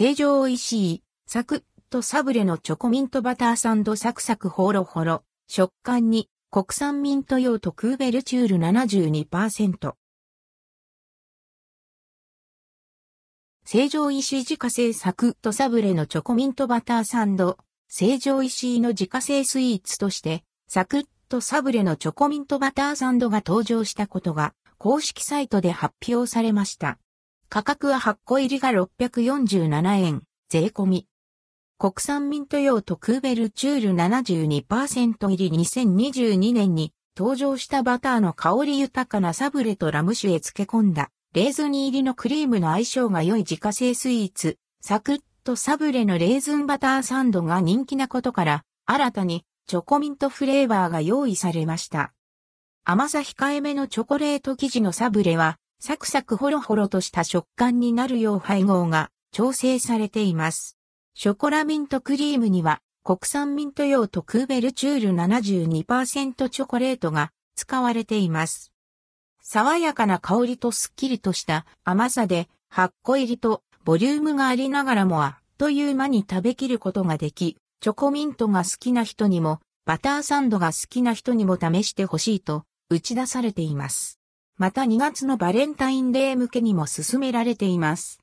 成城石井、サクッとサブレのチョコミントバターサンドサクサクホロホロ、食感に国産ミント用とクーベルチュール72%。成城石井自家製サクッとサブレのチョコミントバターサンド、成城石井の自家製スイーツとして、サクッとサブレのチョコミントバターサンドが登場したことが公式サイトで発表されました。価格は8個入りが647円、税込み。国産ミント用とクーベルチュール72%入り2022年に登場したバターの香り豊かなサブレとラム酒へ漬け込んだレーズン入りのクリームの相性が良い自家製スイーツ、サクッとサブレのレーズンバターサンドが人気なことから、新たにチョコミントフレーバーが用意されました。甘さ控えめのチョコレート生地のサブレは、サクサクホロホロとした食感になるよう配合が調整されています。ショコラミントクリームには、国産ミント用とクーベルチュール72%チョコレートが使われています。爽やかな香りとスッキリとした甘さで8個入りとボリュームがありながらもあっという間に食べきることができ、チョコミントが好きな人にも、バターサンドが好きな人にも試してほしいと打ち出されています。また2月のバレンタインデー向けにも進められています。